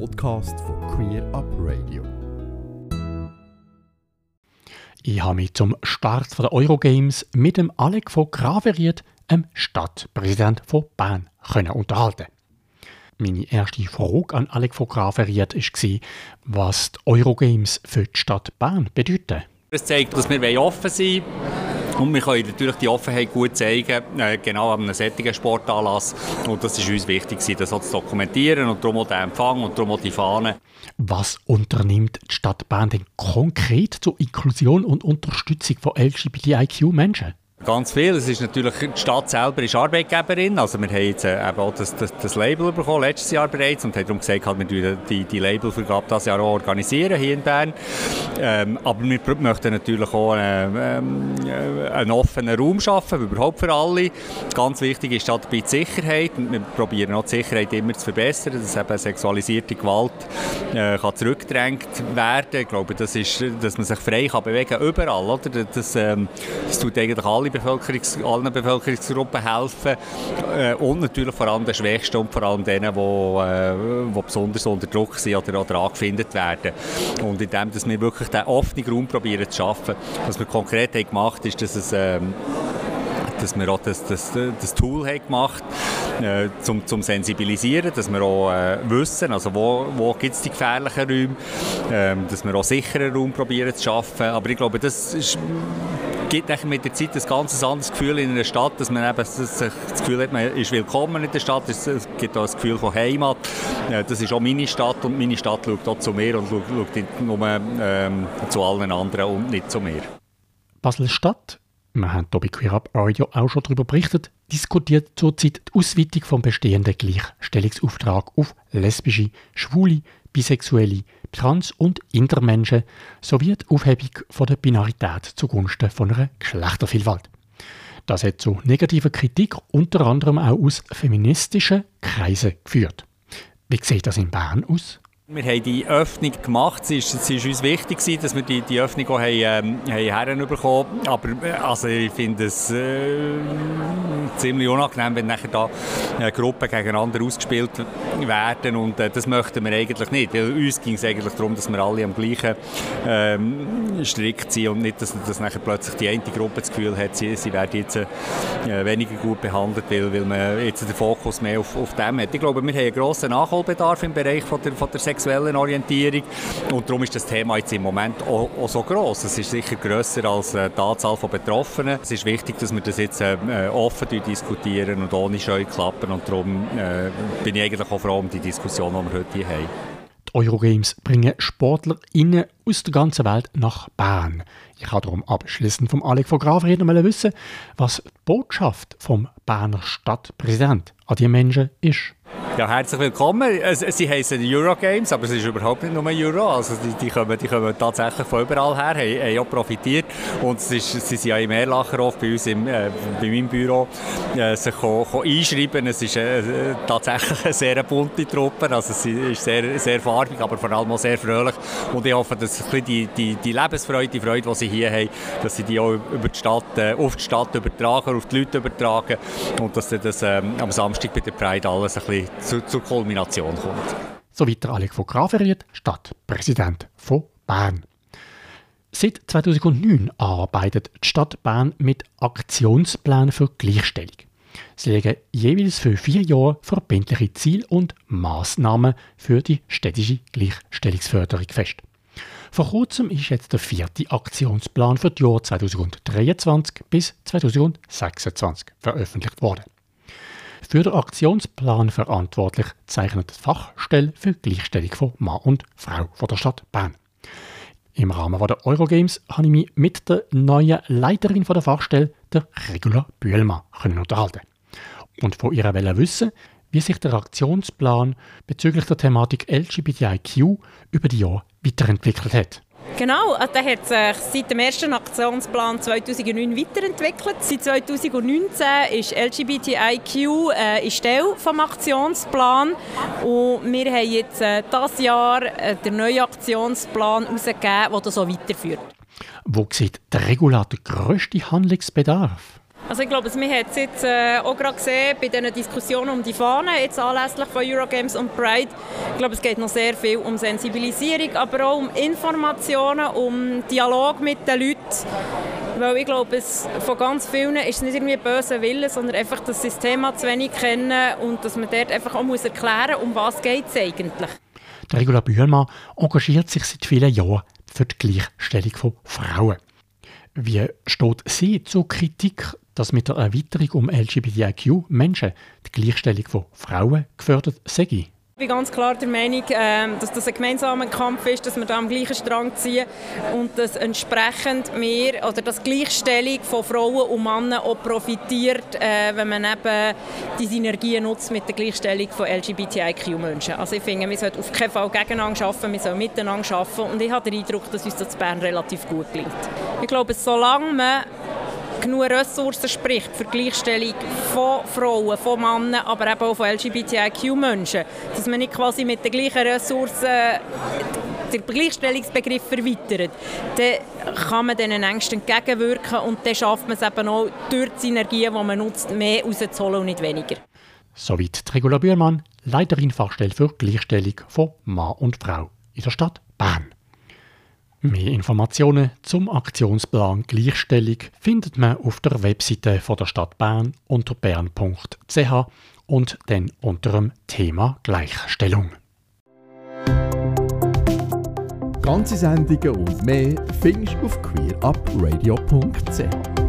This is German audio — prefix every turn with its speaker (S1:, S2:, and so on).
S1: Podcast von Queer Up Radio.
S2: Ich habe mich zum Start der Eurogames mit dem Alec von Graveriert, dem Stadtpräsident von Bern, können unterhalten. Meine erste Frage an Alec von Graveriert war, was die Eurogames für die Stadt Bern bedeuten.
S3: Es zeigt, dass wir offen sein wollen. Und wir können natürlich die Offenheit gut zeigen, äh, genau an einem solchen Sportanlass. Und das ist uns wichtig, das auch zu dokumentieren und darum auch den Empfang und darum auch die Fahne.
S2: Was unternimmt die Stadt Bern denn konkret zur Inklusion und Unterstützung von LGBTIQ-Menschen?
S3: Ganz viel. Es ist natürlich, die Stadt selber ist Arbeitgeberin. Also wir haben jetzt äh, eben auch das, das, das, Label bekommen, letztes Jahr bereits, und haben darum gesagt, halt, wir die, die Labelvergabe das Jahr auch organisieren hier in Bern. Ähm, aber wir möchten natürlich auch einen, ähm, äh, einen offenen Raum schaffen, überhaupt für alle. Ganz wichtig ist dabei die Sicherheit. Wir probieren auch die Sicherheit immer zu verbessern, dass eben sexualisierte Gewalt äh, kann zurückgedrängt werden. Ich glaube, das ist, dass man sich frei kann bewegen kann, überall. Oder? Das, ähm, das tut eigentlich alle Bevölkerungs allen Bevölkerungsgruppen helfen äh, und natürlich vor allem den Schwächsten und vor allem denen, die, äh, besonders unter Druck sind oder, oder angefindet werden. Und indem dass wir wirklich diesen offenen Raum probieren zu schaffen, was wir konkret haben gemacht ist, dass es ähm, dass wir auch das, das, das Tool haben gemacht äh, zum, zum Sensibilisieren, dass wir auch äh, wissen, also wo, wo gibt es die gefährlichen Räume, äh, dass wir auch sicheren Raum probieren zu schaffen. Aber ich glaube, das ist gibt mit der Zeit ein ganz anderes Gefühl in einer Stadt, dass man eben das, Gefühl hat, man ist willkommen in der Stadt. Es gibt auch das Gefühl von Heimat. Das ist auch meine Stadt und meine Stadt schaut auch zu mir und schaut nicht nur ähm, zu allen anderen und nicht zu mir.
S2: Basel-Stadt, wir haben hier bei Queer Radio auch schon darüber berichtet, diskutiert zurzeit die Ausweitung vom bestehenden Gleichstellungsauftrag auf lesbische, schwule, bisexuelle, trans- und intermenschen sowie die Aufhebung von der Binarität zugunsten von einer Geschlechtervielfalt. Das hat zu negativer Kritik unter anderem auch aus feministischen Kreisen geführt. Wie sieht das in Bern aus?
S3: Wir haben die Öffnung gemacht. Es ist, ist uns wichtig, dass wir die, die Öffnung auch haben, ähm, haben herbekommen Aber äh, also ich finde es äh, ziemlich unangenehm, wenn nachher da äh, Gruppen gegeneinander ausgespielt werden. Und äh, das möchten wir eigentlich nicht. Weil uns ging es eigentlich darum, dass wir alle am gleichen ähm, Strick ziehen und nicht, dass, dass nachher plötzlich die eine Gruppe das Gefühl hat, sie, sie werden jetzt äh, weniger gut behandelt, weil, weil man jetzt den Fokus mehr auf, auf dem hat. Ich glaube, wir haben einen grossen Nachholbedarf im Bereich von der, von der sexuellen Orientierung. Und darum ist das Thema jetzt im Moment auch, auch so groß. Es ist sicher grösser als äh, die Anzahl von Betroffenen. Es ist wichtig, dass wir das jetzt äh, offen diskutieren und ohne Scheuklappen. Und darum äh, bin ich eigentlich auch froh um die Diskussion, die wir heute hier haben.
S2: Eurogames bringen SportlerInnen aus der ganzen Welt nach Bern. Ich habe darum abschließend vom Alex von Gravreden wissen, was die Botschaft vom Berner Stadtpräsident an die Menschen ist.
S3: Ja, herzlich willkommen. Sie heißen Eurogames, aber es ist überhaupt nicht nur Euro. Also die, die, kommen, die kommen tatsächlich von überall her, haben, haben auch profitiert. Und es ist, sie sind ja im Erlacherhof bei uns im, äh, bei meinem Büro äh, sich ko, ko einschreiben. Es ist äh, tatsächlich eine sehr bunte Truppe. Also es ist sehr, sehr farbig, aber vor allem auch sehr fröhlich. Und ich hoffe, dass die, die, die Lebensfreude, die Freude, die sie hier haben, dass sie die auch über die Stadt, äh, auf die Stadt übertragen, auf die Leute übertragen. Und dass das ähm, am Samstag bei der Pride alles ein bisschen zu, zur Kulmination kommt.
S2: So weiter Alex von Graveriet, Stadtpräsident von Bern. Seit 2009 arbeitet die Stadt Bern mit Aktionsplänen für Gleichstellung. Sie legen jeweils für vier Jahre verbindliche Ziele und Maßnahmen für die städtische Gleichstellungsförderung fest. Vor kurzem ist jetzt der vierte Aktionsplan für die Jahre 2023 bis 2026 veröffentlicht worden. Für den Aktionsplan verantwortlich zeichnet die Fachstelle für Gleichstellung von Mann und Frau von der Stadt Bern. Im Rahmen der Eurogames habe ich mich mit der neuen Leiterin der Fachstelle, der Regula Bühlmann, unterhalten. Und von ihr wissen, wie sich der Aktionsplan bezüglich der Thematik LGBTIQ über die Jahre weiterentwickelt hat.
S4: Genau, also der hat sich seit dem ersten Aktionsplan 2009 weiterentwickelt. Seit 2019 ist LGBTIQ äh, in Stelle vom Aktionsplan und wir haben jetzt äh, dieses Jahr äh, den neuen Aktionsplan herausgegeben, der das so weiterführt.
S2: Wo sieht der Regulator grösste Handlungsbedarf?
S4: Also ich glaube, man hat es jetzt äh, auch gerade gesehen bei diesen Diskussionen um die Fahne, jetzt anlässlich von Eurogames und Pride. Ich glaube, es geht noch sehr viel um Sensibilisierung, aber auch um Informationen, um Dialog mit den Leuten. Weil ich glaube, es, von ganz vielen ist es nicht irgendwie böse Wille, sondern einfach, dass sie das Thema zu wenig kennen und dass man dort einfach auch muss erklären muss, um was geht es eigentlich.
S2: Der Regula Bühlmann engagiert sich seit vielen Jahren für die Gleichstellung von Frauen. Wie steht sie zur Kritik, dass mit der Erweiterung um LGBTIQ-Menschen die Gleichstellung von Frauen gefördert sei?
S4: Ich bin ganz klar der Meinung, ähm, dass das ein gemeinsamer Kampf ist, dass wir da am gleichen Strang ziehen und dass entsprechend mehr oder dass Gleichstellung von Frauen und Männern auch profitiert, äh, wenn man eben die Synergien nutzt mit der Gleichstellung von LGBTIQ-Menschen. Also ich finde, wir sollten auf keinen Fall gegeneinander arbeiten, wir sollen miteinander arbeiten und ich habe den Eindruck, dass uns das in Bern relativ gut gelingt. Ich glaube, solange man genug Ressourcen spricht für die Gleichstellung von Frauen, von Männern, aber eben auch von LGBTIQ-Menschen. Dass man nicht quasi mit den gleichen Ressourcen den Gleichstellungsbegriff erweitert, dann kann man diesen Ängsten entgegenwirken und dann schafft man es eben auch durch die Synergien, die man nutzt, mehr rauszuholen und nicht weniger.
S2: Soweit Regula Bührmann, Leiterin Fachstelle für Gleichstellung von Mann und Frau in der Stadt Bern. Mehr Informationen zum Aktionsplan Gleichstellung findet man auf der Webseite von der Stadt Bern unter bern.ch und dann unter dem Thema Gleichstellung.
S1: Ganze Sendungen und mehr findest du auf queerupradio.ch.